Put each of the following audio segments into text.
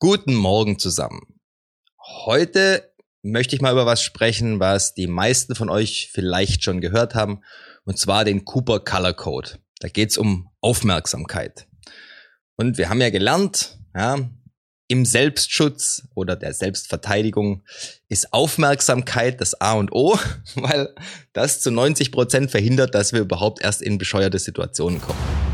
Guten Morgen zusammen. Heute möchte ich mal über was sprechen, was die meisten von euch vielleicht schon gehört haben, und zwar den Cooper Color Code. Da geht es um Aufmerksamkeit. Und wir haben ja gelernt, ja, im Selbstschutz oder der Selbstverteidigung ist Aufmerksamkeit das A und O, weil das zu 90 Prozent verhindert, dass wir überhaupt erst in bescheuerte Situationen kommen.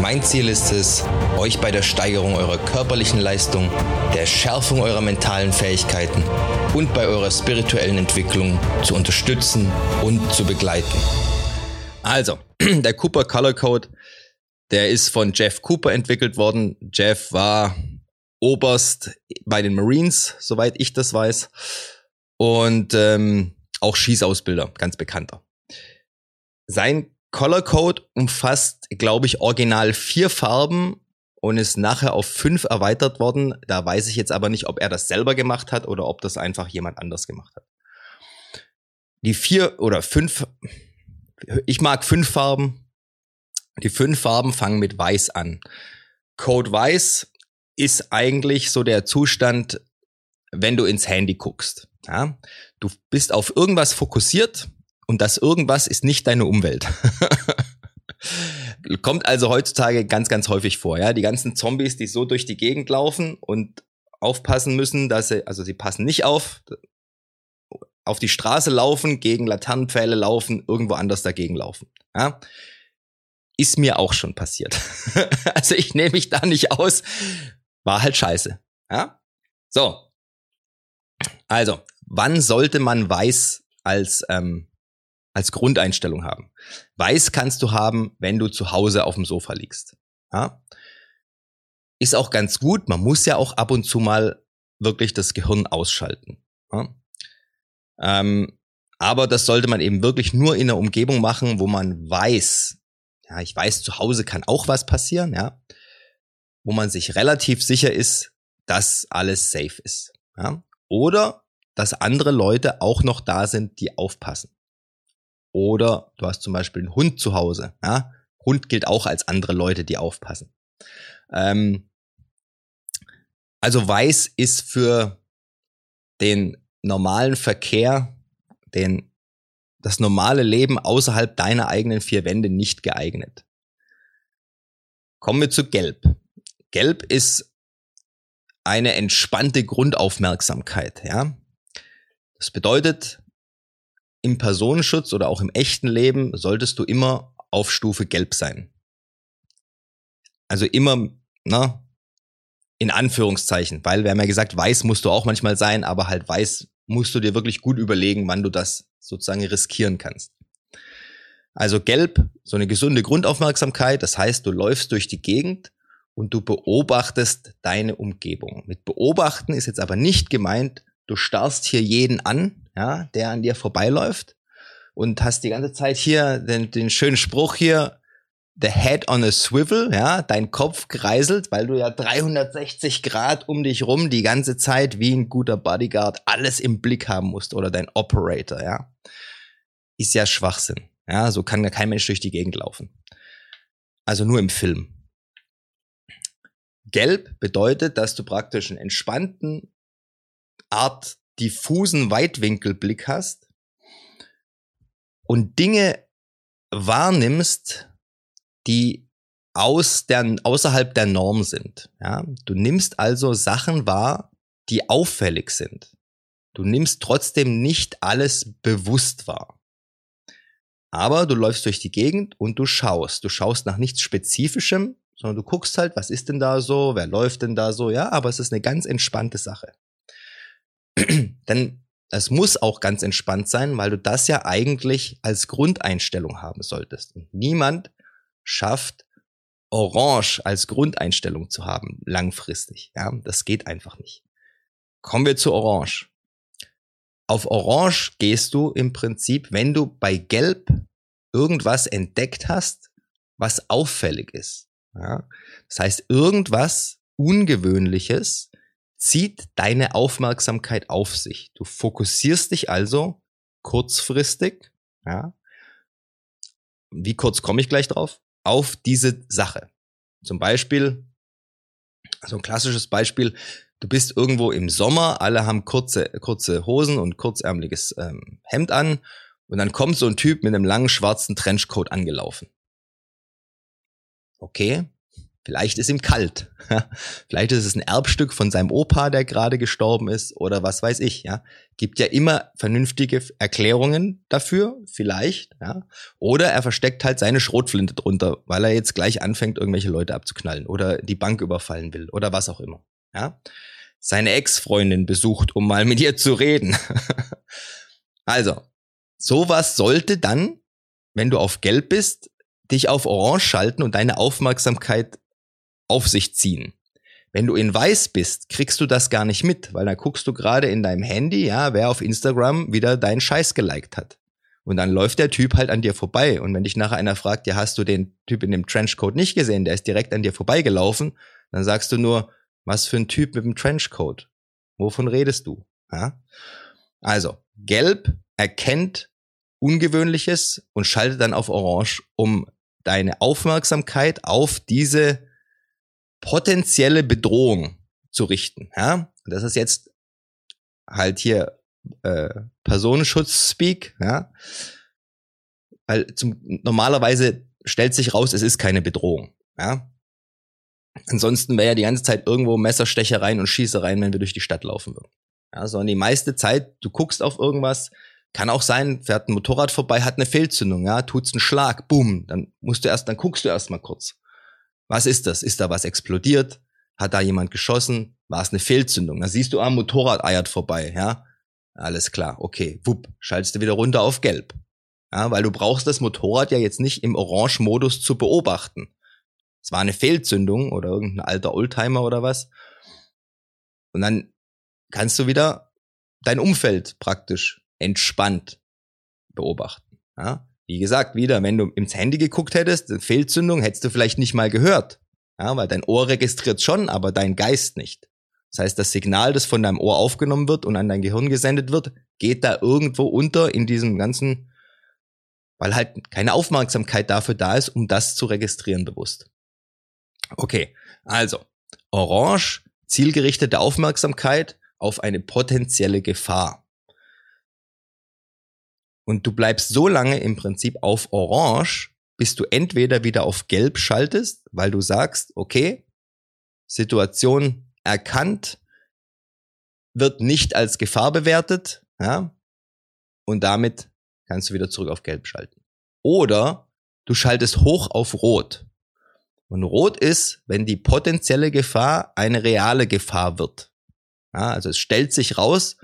Mein Ziel ist es, euch bei der Steigerung eurer körperlichen Leistung, der Schärfung eurer mentalen Fähigkeiten und bei eurer spirituellen Entwicklung zu unterstützen und zu begleiten. Also, der Cooper Color Code, der ist von Jeff Cooper entwickelt worden. Jeff war Oberst bei den Marines, soweit ich das weiß. Und ähm, auch Schießausbilder, ganz bekannter. Sein Color Code umfasst, glaube ich, original vier Farben und ist nachher auf fünf erweitert worden. Da weiß ich jetzt aber nicht, ob er das selber gemacht hat oder ob das einfach jemand anders gemacht hat. Die vier oder fünf, ich mag fünf Farben. Die fünf Farben fangen mit Weiß an. Code Weiß ist eigentlich so der Zustand, wenn du ins Handy guckst. Ja? Du bist auf irgendwas fokussiert und das irgendwas ist nicht deine Umwelt. Kommt also heutzutage ganz, ganz häufig vor, ja. Die ganzen Zombies, die so durch die Gegend laufen und aufpassen müssen, dass sie, also sie passen nicht auf, auf die Straße laufen, gegen Laternenpfähle laufen, irgendwo anders dagegen laufen. Ja? Ist mir auch schon passiert. also ich nehme mich da nicht aus. War halt scheiße. Ja? So. Also, wann sollte man weiß als ähm, als Grundeinstellung haben. Weiß kannst du haben, wenn du zu Hause auf dem Sofa liegst. Ja? Ist auch ganz gut. Man muss ja auch ab und zu mal wirklich das Gehirn ausschalten. Ja? Ähm, aber das sollte man eben wirklich nur in einer Umgebung machen, wo man weiß, ja, ich weiß, zu Hause kann auch was passieren, ja, wo man sich relativ sicher ist, dass alles safe ist. Ja? Oder dass andere Leute auch noch da sind, die aufpassen. Oder du hast zum Beispiel einen Hund zu Hause. Ja? Hund gilt auch als andere Leute, die aufpassen. Ähm, also weiß ist für den normalen Verkehr, den, das normale Leben außerhalb deiner eigenen vier Wände nicht geeignet. Kommen wir zu Gelb. Gelb ist eine entspannte Grundaufmerksamkeit, ja. Das bedeutet, im Personenschutz oder auch im echten Leben solltest du immer auf Stufe Gelb sein. Also immer, na, in Anführungszeichen, weil wir haben ja gesagt, weiß musst du auch manchmal sein, aber halt weiß musst du dir wirklich gut überlegen, wann du das sozusagen riskieren kannst. Also gelb, so eine gesunde Grundaufmerksamkeit, das heißt, du läufst durch die Gegend und du beobachtest deine Umgebung. Mit beobachten ist jetzt aber nicht gemeint, du starrst hier jeden an, ja, der an dir vorbeiläuft und hast die ganze Zeit hier den, den schönen Spruch hier, the head on a swivel, ja, dein Kopf kreiselt, weil du ja 360 Grad um dich rum die ganze Zeit wie ein guter Bodyguard alles im Blick haben musst oder dein Operator, ja. Ist ja Schwachsinn. Ja, so kann ja kein Mensch durch die Gegend laufen. Also nur im Film. Gelb bedeutet, dass du praktisch einen entspannten, Art diffusen Weitwinkelblick hast und Dinge wahrnimmst, die aus der, außerhalb der Norm sind. Ja? Du nimmst also Sachen wahr, die auffällig sind. Du nimmst trotzdem nicht alles bewusst wahr. Aber du läufst durch die Gegend und du schaust. Du schaust nach nichts Spezifischem, sondern du guckst halt, was ist denn da so, wer läuft denn da so, ja, aber es ist eine ganz entspannte Sache. Denn es muss auch ganz entspannt sein, weil du das ja eigentlich als Grundeinstellung haben solltest. Und niemand schafft Orange als Grundeinstellung zu haben, langfristig. Ja, das geht einfach nicht. Kommen wir zu Orange. auf Orange gehst du im Prinzip, wenn du bei Gelb irgendwas entdeckt hast, was auffällig ist. Ja? Das heißt, irgendwas Ungewöhnliches zieht deine Aufmerksamkeit auf sich. Du fokussierst dich also kurzfristig, ja, wie kurz komme ich gleich drauf, auf diese Sache. Zum Beispiel, also ein klassisches Beispiel, du bist irgendwo im Sommer, alle haben kurze, kurze Hosen und kurzärmeliges ähm, Hemd an und dann kommt so ein Typ mit einem langen schwarzen Trenchcoat angelaufen. Okay, Vielleicht ist ihm kalt. Vielleicht ist es ein Erbstück von seinem Opa, der gerade gestorben ist oder was weiß ich, ja. Gibt ja immer vernünftige Erklärungen dafür, vielleicht, ja. Oder er versteckt halt seine Schrotflinte drunter, weil er jetzt gleich anfängt, irgendwelche Leute abzuknallen oder die Bank überfallen will oder was auch immer, ja. Seine Ex-Freundin besucht, um mal mit ihr zu reden. also, sowas sollte dann, wenn du auf Gelb bist, dich auf Orange schalten und deine Aufmerksamkeit auf sich ziehen. Wenn du in weiß bist, kriegst du das gar nicht mit, weil dann guckst du gerade in deinem Handy, ja, wer auf Instagram wieder deinen Scheiß geliked hat. Und dann läuft der Typ halt an dir vorbei. Und wenn dich nachher einer fragt, ja, hast du den Typ in dem Trenchcoat nicht gesehen, der ist direkt an dir vorbeigelaufen, dann sagst du nur, was für ein Typ mit dem Trenchcoat? Wovon redest du? Ja? Also, gelb erkennt Ungewöhnliches und schaltet dann auf Orange, um deine Aufmerksamkeit auf diese potenzielle Bedrohung zu richten. Ja? das ist jetzt halt hier äh, Personenschutz-Speak, ja. Weil zum, normalerweise stellt sich raus, es ist keine Bedrohung. Ja. Ansonsten wäre ja die ganze Zeit irgendwo Messerstechereien und Schießereien, wenn wir durch die Stadt laufen würden. Ja, sondern die meiste Zeit, du guckst auf irgendwas, kann auch sein, fährt ein Motorrad vorbei, hat eine Fehlzündung, ja, tut's einen Schlag, boom, dann musst du erst, dann guckst du erst mal kurz. Was ist das? Ist da was explodiert? Hat da jemand geschossen? War es eine Fehlzündung? Da siehst du, ah, Motorrad eiert vorbei, ja. Alles klar, okay, wupp, schaltest du wieder runter auf Gelb. Ja, weil du brauchst das Motorrad ja jetzt nicht im Orange-Modus zu beobachten. Es war eine Fehlzündung oder irgendein alter Oldtimer oder was. Und dann kannst du wieder dein Umfeld praktisch entspannt beobachten. Ja? Wie gesagt, wieder, wenn du ins Handy geguckt hättest, Fehlzündung, hättest du vielleicht nicht mal gehört. Ja, weil dein Ohr registriert schon, aber dein Geist nicht. Das heißt, das Signal, das von deinem Ohr aufgenommen wird und an dein Gehirn gesendet wird, geht da irgendwo unter in diesem ganzen, weil halt keine Aufmerksamkeit dafür da ist, um das zu registrieren bewusst. Okay, also Orange, zielgerichtete Aufmerksamkeit auf eine potenzielle Gefahr und du bleibst so lange im Prinzip auf Orange, bis du entweder wieder auf Gelb schaltest, weil du sagst, okay, Situation erkannt, wird nicht als Gefahr bewertet, ja, und damit kannst du wieder zurück auf Gelb schalten. Oder du schaltest hoch auf Rot. Und Rot ist, wenn die potenzielle Gefahr eine reale Gefahr wird. Ja, also es stellt sich raus,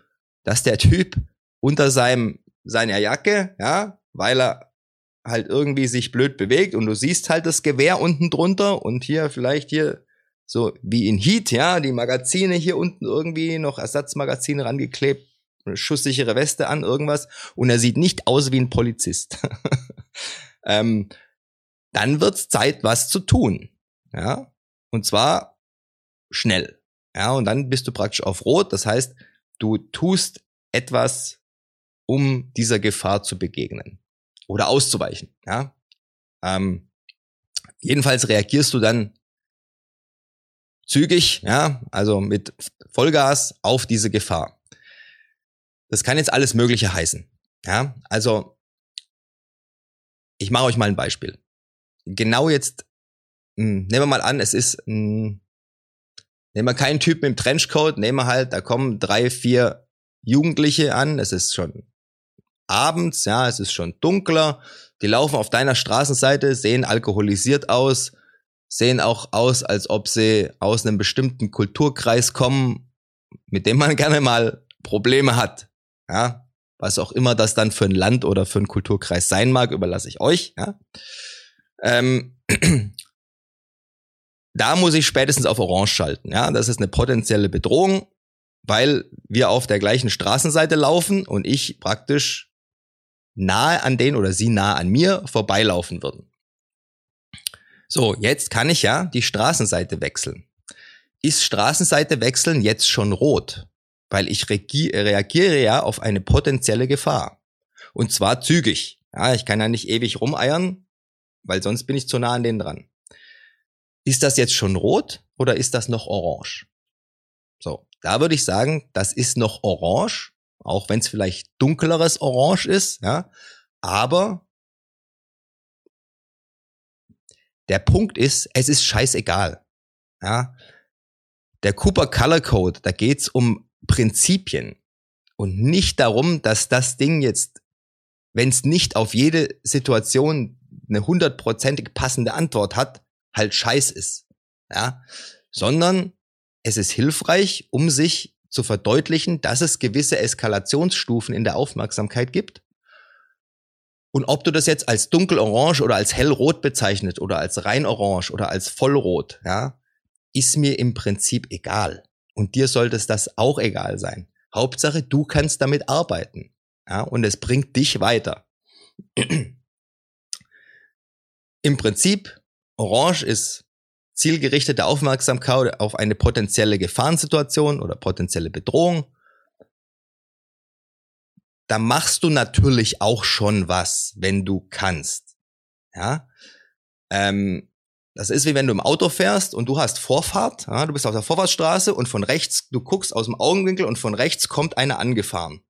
dass der Typ unter seinem seiner Jacke, ja, weil er halt irgendwie sich blöd bewegt und du siehst halt das Gewehr unten drunter und hier vielleicht hier so wie in Heat, ja, die Magazine hier unten irgendwie noch Ersatzmagazine rangeklebt, schusssichere Weste an, irgendwas und er sieht nicht aus wie ein Polizist. ähm, dann wird's Zeit, was zu tun, ja, und zwar schnell, ja, und dann bist du praktisch auf Rot, das heißt, du tust etwas um dieser Gefahr zu begegnen oder auszuweichen. Ja? Ähm, jedenfalls reagierst du dann zügig, ja, also mit Vollgas auf diese Gefahr. Das kann jetzt alles Mögliche heißen. Ja, also ich mache euch mal ein Beispiel. Genau jetzt, mh, hm, nehmen wir mal an, es ist, mh, hm, nehmen wir keinen Typ mit dem Trenchcoat, nehmen wir halt, da kommen drei, vier Jugendliche an, es ist schon abends, ja, es ist schon dunkler, die laufen auf deiner Straßenseite, sehen alkoholisiert aus, sehen auch aus, als ob sie aus einem bestimmten Kulturkreis kommen, mit dem man gerne mal Probleme hat, ja. Was auch immer das dann für ein Land oder für ein Kulturkreis sein mag, überlasse ich euch, ja. Ähm, da muss ich spätestens auf Orange schalten, ja. Das ist eine potenzielle Bedrohung weil wir auf der gleichen Straßenseite laufen und ich praktisch nahe an den oder sie nahe an mir vorbeilaufen würden. So, jetzt kann ich ja die Straßenseite wechseln. Ist Straßenseite wechseln jetzt schon rot? Weil ich reagiere ja auf eine potenzielle Gefahr. Und zwar zügig. Ja, ich kann ja nicht ewig rumeiern, weil sonst bin ich zu nah an denen dran. Ist das jetzt schon rot oder ist das noch orange? So, da würde ich sagen, das ist noch orange, auch wenn es vielleicht dunkleres Orange ist, ja. Aber der Punkt ist, es ist scheißegal. Ja. Der Cooper Color Code, da geht's um Prinzipien und nicht darum, dass das Ding jetzt, wenn es nicht auf jede Situation eine hundertprozentig passende Antwort hat, halt scheiß ist. Ja, sondern es ist hilfreich, um sich zu verdeutlichen, dass es gewisse Eskalationsstufen in der Aufmerksamkeit gibt. Und ob du das jetzt als dunkelorange oder als hellrot bezeichnet oder als rein orange oder als vollrot, ja, ist mir im Prinzip egal. Und dir sollte es das auch egal sein. Hauptsache, du kannst damit arbeiten. Ja, und es bringt dich weiter. Im Prinzip, orange ist zielgerichtete Aufmerksamkeit auf eine potenzielle Gefahrensituation oder potenzielle Bedrohung, da machst du natürlich auch schon was, wenn du kannst. Ja, ähm, das ist wie wenn du im Auto fährst und du hast Vorfahrt, ja, du bist auf der Vorfahrtsstraße und von rechts, du guckst aus dem Augenwinkel und von rechts kommt einer angefahren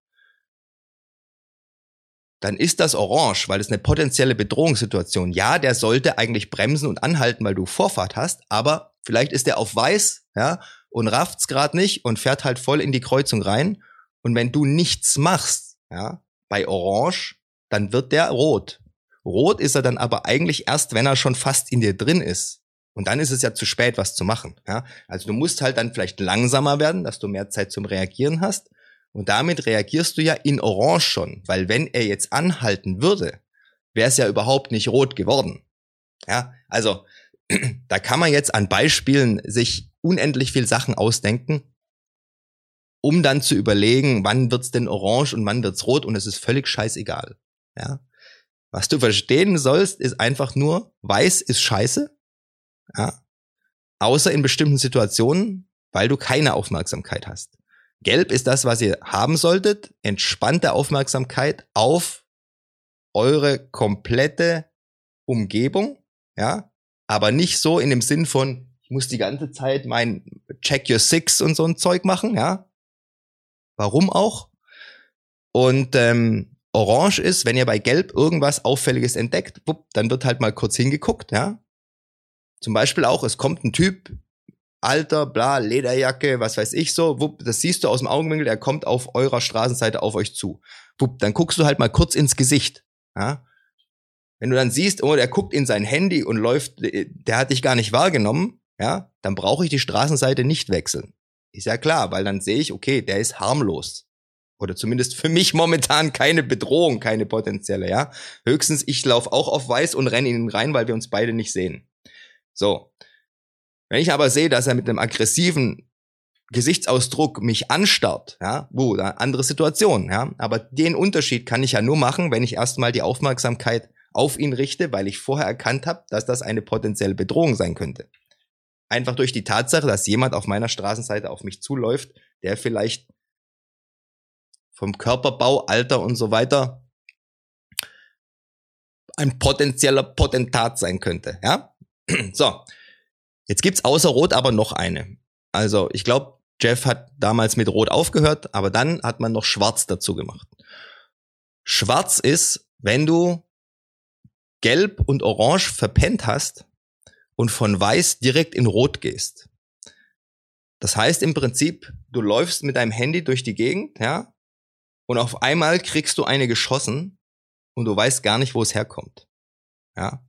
dann ist das orange, weil es eine potenzielle Bedrohungssituation. Ja, der sollte eigentlich bremsen und anhalten, weil du Vorfahrt hast, aber vielleicht ist der auf weiß, ja, und rafft's gerade nicht und fährt halt voll in die Kreuzung rein. Und wenn du nichts machst, ja, bei orange, dann wird der rot. Rot ist er dann aber eigentlich erst, wenn er schon fast in dir drin ist. Und dann ist es ja zu spät, was zu machen. Ja? Also du musst halt dann vielleicht langsamer werden, dass du mehr Zeit zum Reagieren hast. Und damit reagierst du ja in Orange schon, weil wenn er jetzt anhalten würde, wäre es ja überhaupt nicht rot geworden. Ja, also da kann man jetzt an Beispielen sich unendlich viel Sachen ausdenken, um dann zu überlegen, wann wird's denn orange und wann wird's rot und es ist völlig scheißegal. Ja, was du verstehen sollst, ist einfach nur, weiß ist scheiße. Ja, außer in bestimmten Situationen, weil du keine Aufmerksamkeit hast. Gelb ist das, was ihr haben solltet. Entspannte Aufmerksamkeit auf eure komplette Umgebung, ja, aber nicht so in dem Sinn von, ich muss die ganze Zeit mein Check Your Six und so ein Zeug machen, ja. Warum auch? Und ähm, Orange ist, wenn ihr bei Gelb irgendwas Auffälliges entdeckt, wupp, dann wird halt mal kurz hingeguckt, ja. Zum Beispiel auch, es kommt ein Typ Alter, bla, Lederjacke, was weiß ich so, wupp, das siehst du aus dem Augenwinkel, er kommt auf eurer Straßenseite auf euch zu. Wupp, dann guckst du halt mal kurz ins Gesicht. Ja? Wenn du dann siehst, oh, der guckt in sein Handy und läuft, äh, der hat dich gar nicht wahrgenommen, ja, dann brauche ich die Straßenseite nicht wechseln. Ist ja klar, weil dann sehe ich, okay, der ist harmlos. Oder zumindest für mich momentan keine Bedrohung, keine potenzielle, ja. Höchstens, ich laufe auch auf weiß und renne ihn rein, weil wir uns beide nicht sehen. So. Wenn ich aber sehe, dass er mit einem aggressiven Gesichtsausdruck mich anstarrt, ja, wo, da andere Situation, ja, aber den Unterschied kann ich ja nur machen, wenn ich erstmal die Aufmerksamkeit auf ihn richte, weil ich vorher erkannt habe, dass das eine potenzielle Bedrohung sein könnte. Einfach durch die Tatsache, dass jemand auf meiner Straßenseite auf mich zuläuft, der vielleicht vom Körperbau, Alter und so weiter ein potenzieller Potentat sein könnte, ja? So. Jetzt gibt's außer Rot aber noch eine. Also ich glaube, Jeff hat damals mit Rot aufgehört, aber dann hat man noch Schwarz dazu gemacht. Schwarz ist, wenn du Gelb und Orange verpennt hast und von Weiß direkt in Rot gehst. Das heißt im Prinzip, du läufst mit deinem Handy durch die Gegend, ja, und auf einmal kriegst du eine geschossen und du weißt gar nicht, wo es herkommt. Ja.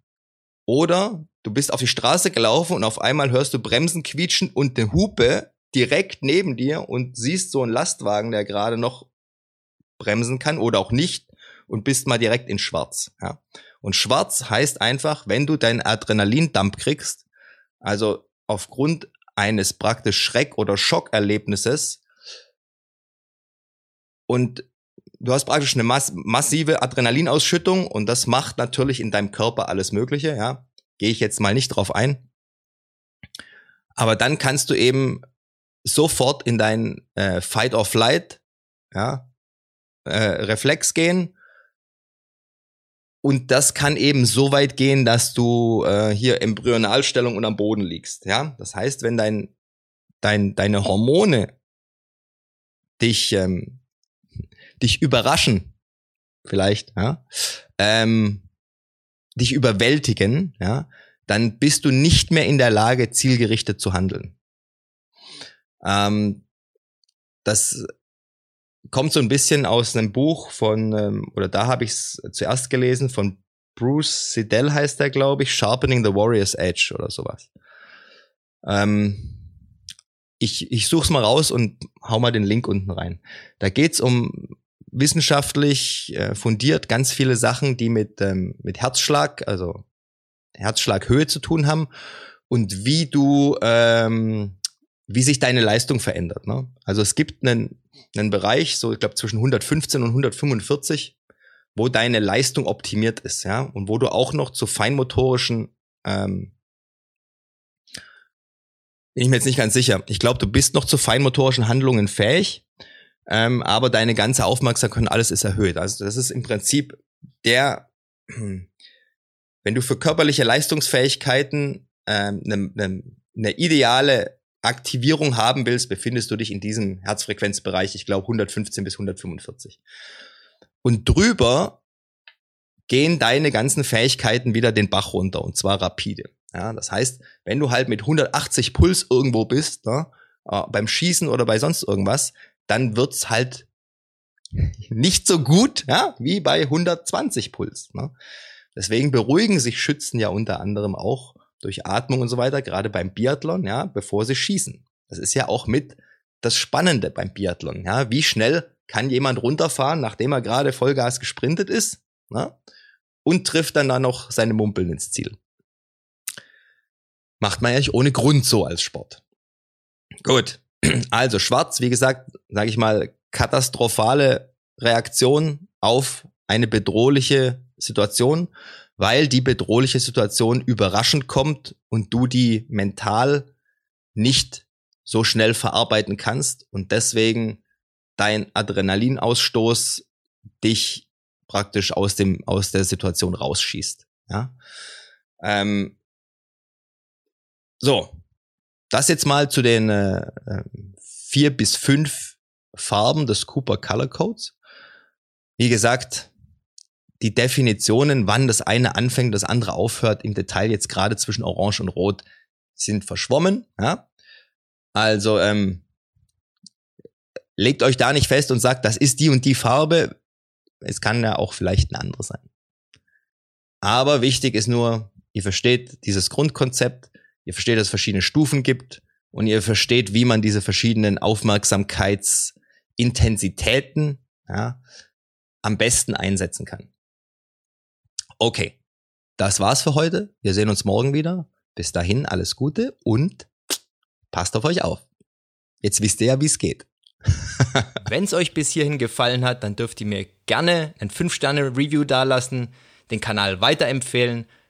Oder du bist auf die Straße gelaufen und auf einmal hörst du Bremsen quietschen und eine Hupe direkt neben dir und siehst so einen Lastwagen, der gerade noch bremsen kann oder auch nicht und bist mal direkt in schwarz. Ja. Und schwarz heißt einfach, wenn du deinen Adrenalindump kriegst, also aufgrund eines praktisch Schreck- oder Schockerlebnisses, Und du hast praktisch eine mass massive Adrenalinausschüttung und das macht natürlich in deinem Körper alles Mögliche, ja. Gehe ich jetzt mal nicht drauf ein. Aber dann kannst du eben sofort in dein äh, Fight or Flight, ja, äh, Reflex gehen. Und das kann eben so weit gehen, dass du äh, hier Embryonalstellung und am Boden liegst. Ja, das heißt, wenn dein, dein deine Hormone dich ähm, dich überraschen, vielleicht, ja, ähm, dich überwältigen, ja, dann bist du nicht mehr in der Lage, zielgerichtet zu handeln. Ähm, das kommt so ein bisschen aus einem Buch von, ähm, oder da habe ich es zuerst gelesen, von Bruce Siddell heißt der, glaube ich, Sharpening the Warrior's Edge oder sowas. Ähm, ich ich suche es mal raus und hau mal den Link unten rein. Da geht's um wissenschaftlich äh, fundiert ganz viele Sachen, die mit, ähm, mit Herzschlag, also Herzschlaghöhe zu tun haben und wie du, ähm, wie sich deine Leistung verändert. Ne? Also es gibt einen, einen Bereich, so ich glaube zwischen 115 und 145, wo deine Leistung optimiert ist, ja, und wo du auch noch zu feinmotorischen ähm, bin ich mir jetzt nicht ganz sicher. Ich glaube, du bist noch zu feinmotorischen Handlungen fähig, ähm, aber deine ganze Aufmerksamkeit, alles ist erhöht. Also das ist im Prinzip der, wenn du für körperliche Leistungsfähigkeiten eine ähm, ne, ne ideale Aktivierung haben willst, befindest du dich in diesem Herzfrequenzbereich, ich glaube 115 bis 145. Und drüber gehen deine ganzen Fähigkeiten wieder den Bach runter und zwar rapide. Ja, das heißt, wenn du halt mit 180 Puls irgendwo bist, ne, äh, beim Schießen oder bei sonst irgendwas, dann wird's halt nicht so gut, ja, wie bei 120 Puls. Ne? Deswegen beruhigen sich Schützen ja unter anderem auch durch Atmung und so weiter, gerade beim Biathlon, ja, bevor sie schießen. Das ist ja auch mit das Spannende beim Biathlon, ja. Wie schnell kann jemand runterfahren, nachdem er gerade Vollgas gesprintet ist, ne? und trifft dann da noch seine Mumpeln ins Ziel. Macht man ja nicht ohne Grund so als Sport. Gut. Also schwarz, wie gesagt, sage ich mal, katastrophale Reaktion auf eine bedrohliche Situation, weil die bedrohliche Situation überraschend kommt und du die mental nicht so schnell verarbeiten kannst und deswegen dein Adrenalinausstoß dich praktisch aus dem aus der Situation rausschießt. Ja. Ähm, so, das jetzt mal zu den äh, ähm, vier bis fünf Farben des Cooper Color Codes. Wie gesagt, die Definitionen, wann das eine anfängt, das andere aufhört, im Detail jetzt gerade zwischen Orange und Rot, sind verschwommen. Ja? Also ähm, legt euch da nicht fest und sagt, das ist die und die Farbe. Es kann ja auch vielleicht eine andere sein. Aber wichtig ist nur, ihr versteht dieses Grundkonzept, ihr versteht, dass es verschiedene Stufen gibt und ihr versteht, wie man diese verschiedenen Aufmerksamkeitsintensitäten ja, am besten einsetzen kann. Okay, das war's für heute. Wir sehen uns morgen wieder. Bis dahin alles Gute und passt auf euch auf. Jetzt wisst ihr ja, wie es geht. Wenn es euch bis hierhin gefallen hat, dann dürft ihr mir gerne ein 5-Sterne-Review dalassen, den Kanal weiterempfehlen.